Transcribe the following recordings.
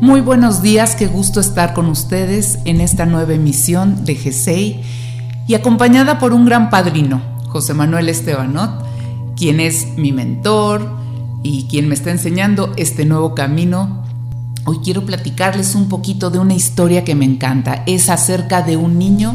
Muy buenos días, qué gusto estar con ustedes en esta nueva emisión de GESEI y acompañada por un gran padrino, José Manuel Estebanot, quien es mi mentor y quien me está enseñando este nuevo camino. Hoy quiero platicarles un poquito de una historia que me encanta. Es acerca de un niño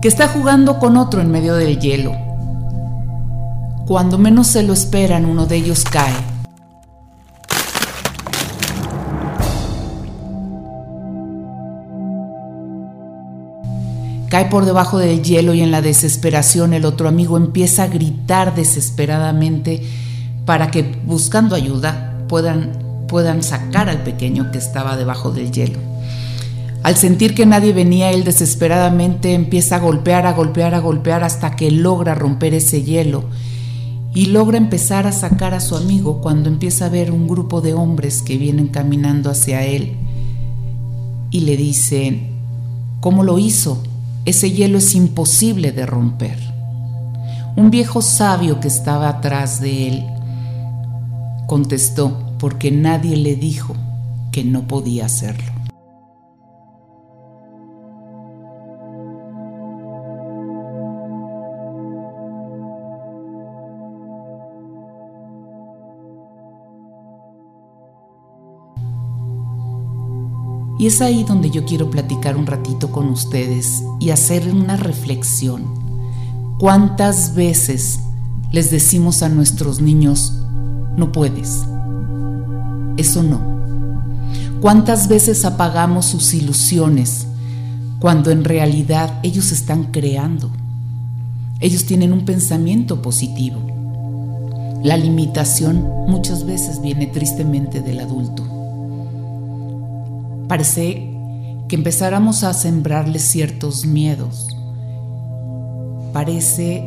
que está jugando con otro en medio del hielo. Cuando menos se lo esperan, uno de ellos cae Cae por debajo del hielo y en la desesperación el otro amigo empieza a gritar desesperadamente para que buscando ayuda puedan, puedan sacar al pequeño que estaba debajo del hielo. Al sentir que nadie venía, él desesperadamente empieza a golpear, a golpear, a golpear hasta que logra romper ese hielo y logra empezar a sacar a su amigo cuando empieza a ver un grupo de hombres que vienen caminando hacia él y le dicen, ¿cómo lo hizo? Ese hielo es imposible de romper. Un viejo sabio que estaba atrás de él contestó porque nadie le dijo que no podía hacerlo. Y es ahí donde yo quiero platicar un ratito con ustedes y hacer una reflexión. ¿Cuántas veces les decimos a nuestros niños, no puedes? Eso no. ¿Cuántas veces apagamos sus ilusiones cuando en realidad ellos están creando? Ellos tienen un pensamiento positivo. La limitación muchas veces viene tristemente del adulto. Parece que empezáramos a sembrarles ciertos miedos. Parece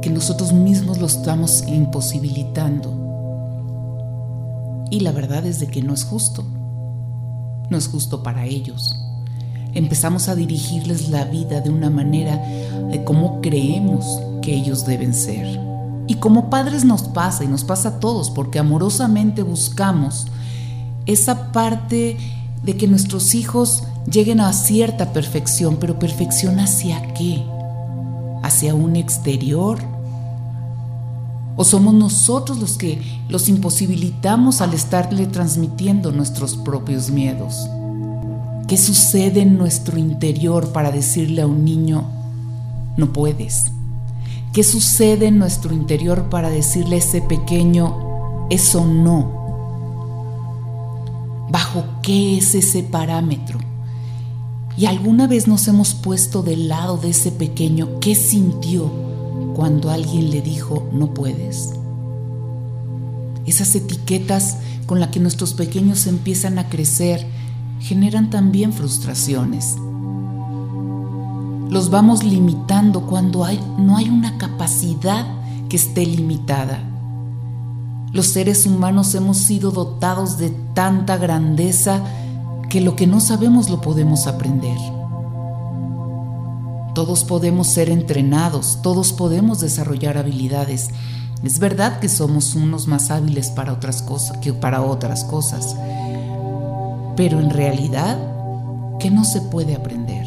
que nosotros mismos los estamos imposibilitando. Y la verdad es de que no es justo. No es justo para ellos. Empezamos a dirigirles la vida de una manera de cómo creemos que ellos deben ser. Y como padres nos pasa y nos pasa a todos porque amorosamente buscamos esa parte de que nuestros hijos lleguen a cierta perfección, pero perfección hacia qué? ¿Hacia un exterior? ¿O somos nosotros los que los imposibilitamos al estarle transmitiendo nuestros propios miedos? ¿Qué sucede en nuestro interior para decirle a un niño, no puedes? ¿Qué sucede en nuestro interior para decirle a ese pequeño, eso no? Bajo qué es ese parámetro. Y alguna vez nos hemos puesto del lado de ese pequeño qué sintió cuando alguien le dijo no puedes. Esas etiquetas con las que nuestros pequeños empiezan a crecer generan también frustraciones. Los vamos limitando cuando no hay una capacidad que esté limitada. Los seres humanos hemos sido dotados de tanta grandeza que lo que no sabemos lo podemos aprender. Todos podemos ser entrenados, todos podemos desarrollar habilidades. Es verdad que somos unos más hábiles para otras cosas que para otras cosas, pero en realidad, ¿qué no se puede aprender?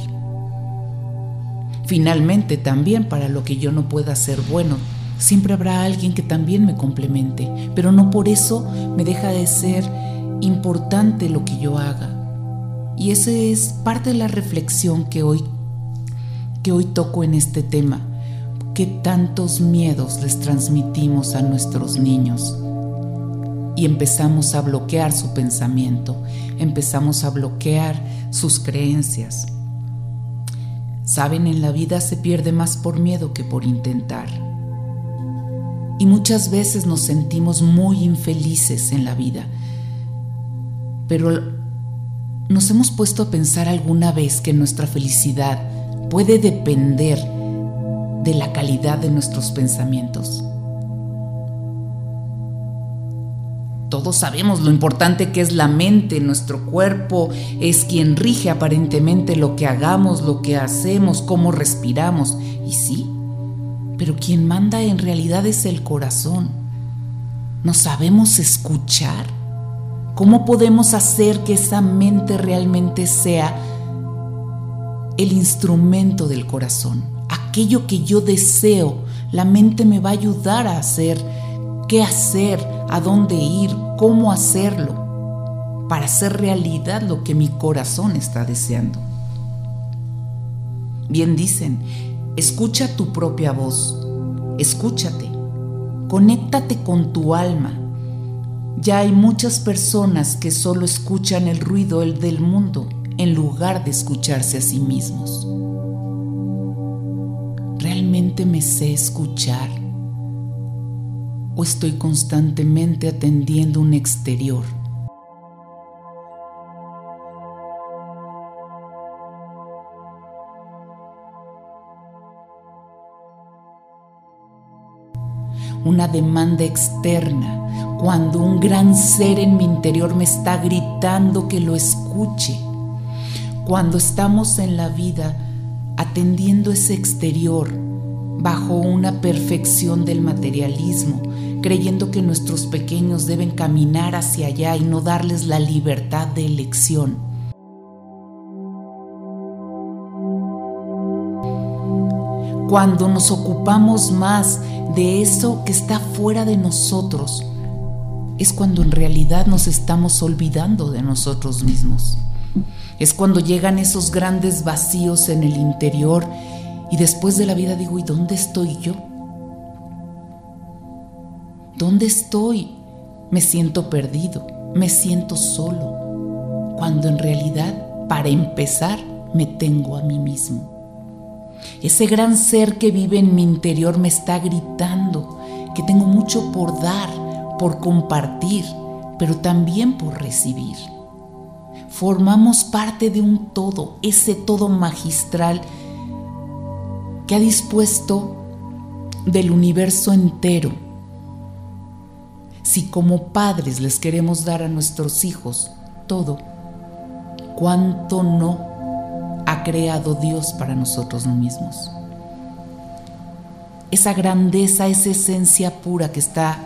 Finalmente, también para lo que yo no pueda ser bueno, Siempre habrá alguien que también me complemente, pero no por eso me deja de ser importante lo que yo haga. Y esa es parte de la reflexión que hoy, que hoy toco en este tema. ¿Qué tantos miedos les transmitimos a nuestros niños? Y empezamos a bloquear su pensamiento, empezamos a bloquear sus creencias. Saben, en la vida se pierde más por miedo que por intentar y muchas veces nos sentimos muy infelices en la vida. Pero nos hemos puesto a pensar alguna vez que nuestra felicidad puede depender de la calidad de nuestros pensamientos. Todos sabemos lo importante que es la mente, nuestro cuerpo es quien rige aparentemente lo que hagamos, lo que hacemos, cómo respiramos. Y sí, pero quien manda en realidad es el corazón. ¿No sabemos escuchar? ¿Cómo podemos hacer que esa mente realmente sea el instrumento del corazón? Aquello que yo deseo, la mente me va a ayudar a hacer qué hacer, a dónde ir, cómo hacerlo, para hacer realidad lo que mi corazón está deseando. Bien dicen, escucha tu propia voz, escúchate, conéctate con tu alma ya hay muchas personas que solo escuchan el ruido del mundo en lugar de escucharse a sí mismos. ¿Realmente me sé escuchar? ¿O estoy constantemente atendiendo un exterior? Una demanda externa cuando un gran ser en mi interior me está gritando que lo escuche. Cuando estamos en la vida atendiendo ese exterior bajo una perfección del materialismo, creyendo que nuestros pequeños deben caminar hacia allá y no darles la libertad de elección. Cuando nos ocupamos más de eso que está fuera de nosotros, es cuando en realidad nos estamos olvidando de nosotros mismos. Es cuando llegan esos grandes vacíos en el interior y después de la vida digo, ¿y dónde estoy yo? ¿Dónde estoy? Me siento perdido, me siento solo, cuando en realidad, para empezar, me tengo a mí mismo. Ese gran ser que vive en mi interior me está gritando que tengo mucho por dar, por compartir, pero también por recibir. Formamos parte de un todo, ese todo magistral que ha dispuesto del universo entero. Si como padres les queremos dar a nuestros hijos todo, ¿cuánto no ha creado Dios para nosotros mismos? Esa grandeza, esa esencia pura que está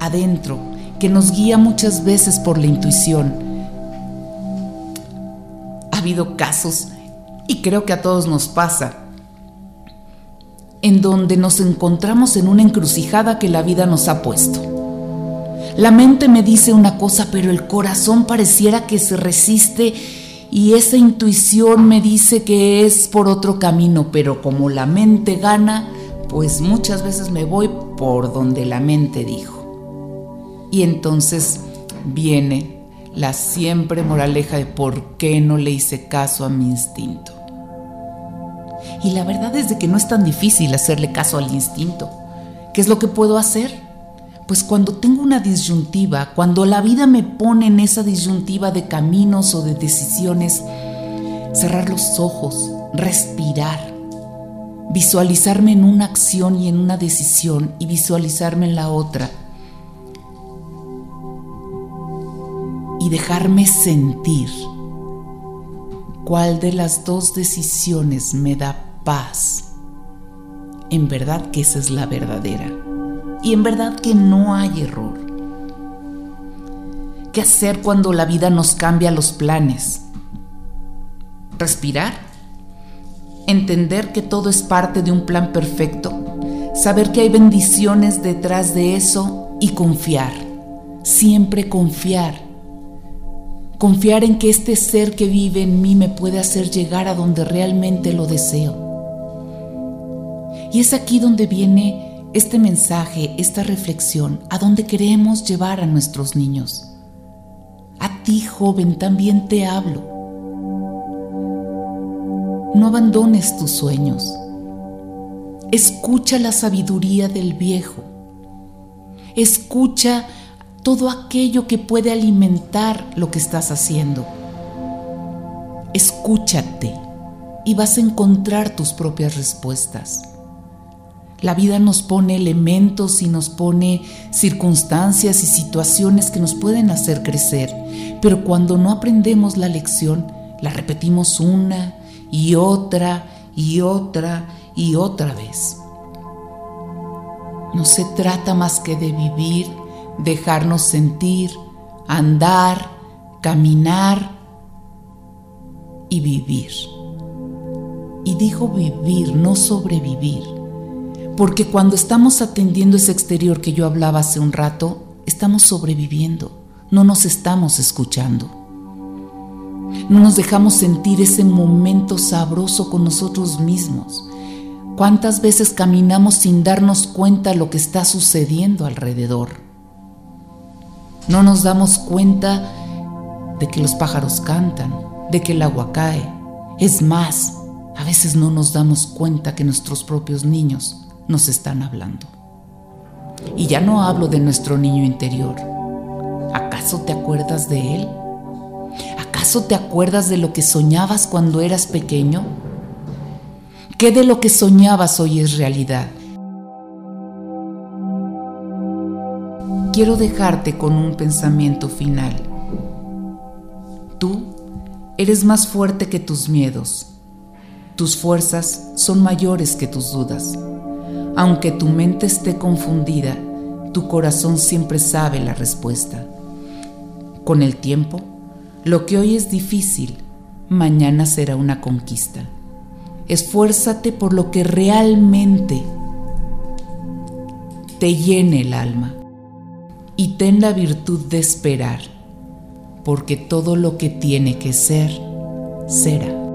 adentro, que nos guía muchas veces por la intuición. Ha habido casos, y creo que a todos nos pasa, en donde nos encontramos en una encrucijada que la vida nos ha puesto. La mente me dice una cosa, pero el corazón pareciera que se resiste y esa intuición me dice que es por otro camino, pero como la mente gana, pues muchas veces me voy por donde la mente dijo. Y entonces viene la siempre moraleja de por qué no le hice caso a mi instinto. Y la verdad es de que no es tan difícil hacerle caso al instinto. ¿Qué es lo que puedo hacer? Pues cuando tengo una disyuntiva, cuando la vida me pone en esa disyuntiva de caminos o de decisiones, cerrar los ojos, respirar, visualizarme en una acción y en una decisión y visualizarme en la otra y dejarme sentir cuál de las dos decisiones me da paz. En verdad que esa es la verdadera. Y en verdad que no hay error. ¿Qué hacer cuando la vida nos cambia los planes? Respirar. Entender que todo es parte de un plan perfecto. Saber que hay bendiciones detrás de eso y confiar. Siempre confiar Confiar en que este ser que vive en mí me puede hacer llegar a donde realmente lo deseo. Y es aquí donde viene este mensaje, esta reflexión, a donde queremos llevar a nuestros niños. A ti, joven, también te hablo. No abandones tus sueños. Escucha la sabiduría del viejo. Escucha todo aquello que puede alimentar lo que estás haciendo. Escúchate y vas a encontrar tus propias respuestas. La vida nos pone elementos y nos pone circunstancias y situaciones que nos pueden hacer crecer, pero cuando no aprendemos la lección, la repetimos una y otra y otra y otra vez. No se trata más que de vivir dejarnos sentir, andar, caminar y vivir. Y digo vivir, no sobrevivir. Porque cuando estamos atendiendo ese exterior que yo hablaba hace un rato, estamos sobreviviendo, no nos estamos escuchando. No nos dejamos sentir ese momento sabroso con nosotros mismos. ¿Cuántas veces caminamos sin darnos cuenta lo que está sucediendo alrededor? No nos damos cuenta de que los pájaros cantan, de que el agua cae. Es más, a veces no nos damos cuenta que nuestros propios niños nos están hablando. Y ya no hablo de nuestro niño interior. ¿Acaso te acuerdas de él? ¿Acaso te acuerdas de lo que soñabas cuando eras pequeño? ¿Qué de lo que soñabas hoy es realidad? Quiero dejarte con un pensamiento final. Tú eres más fuerte que tus miedos. Tus fuerzas son mayores que tus dudas. Aunque tu mente esté confundida, tu corazón siempre sabe la respuesta. Con el tiempo, lo que hoy es difícil, mañana será una conquista. Esfuérzate por lo que realmente te llene el alma y ten la virtud de esperar, porque todo lo que tiene que ser, será.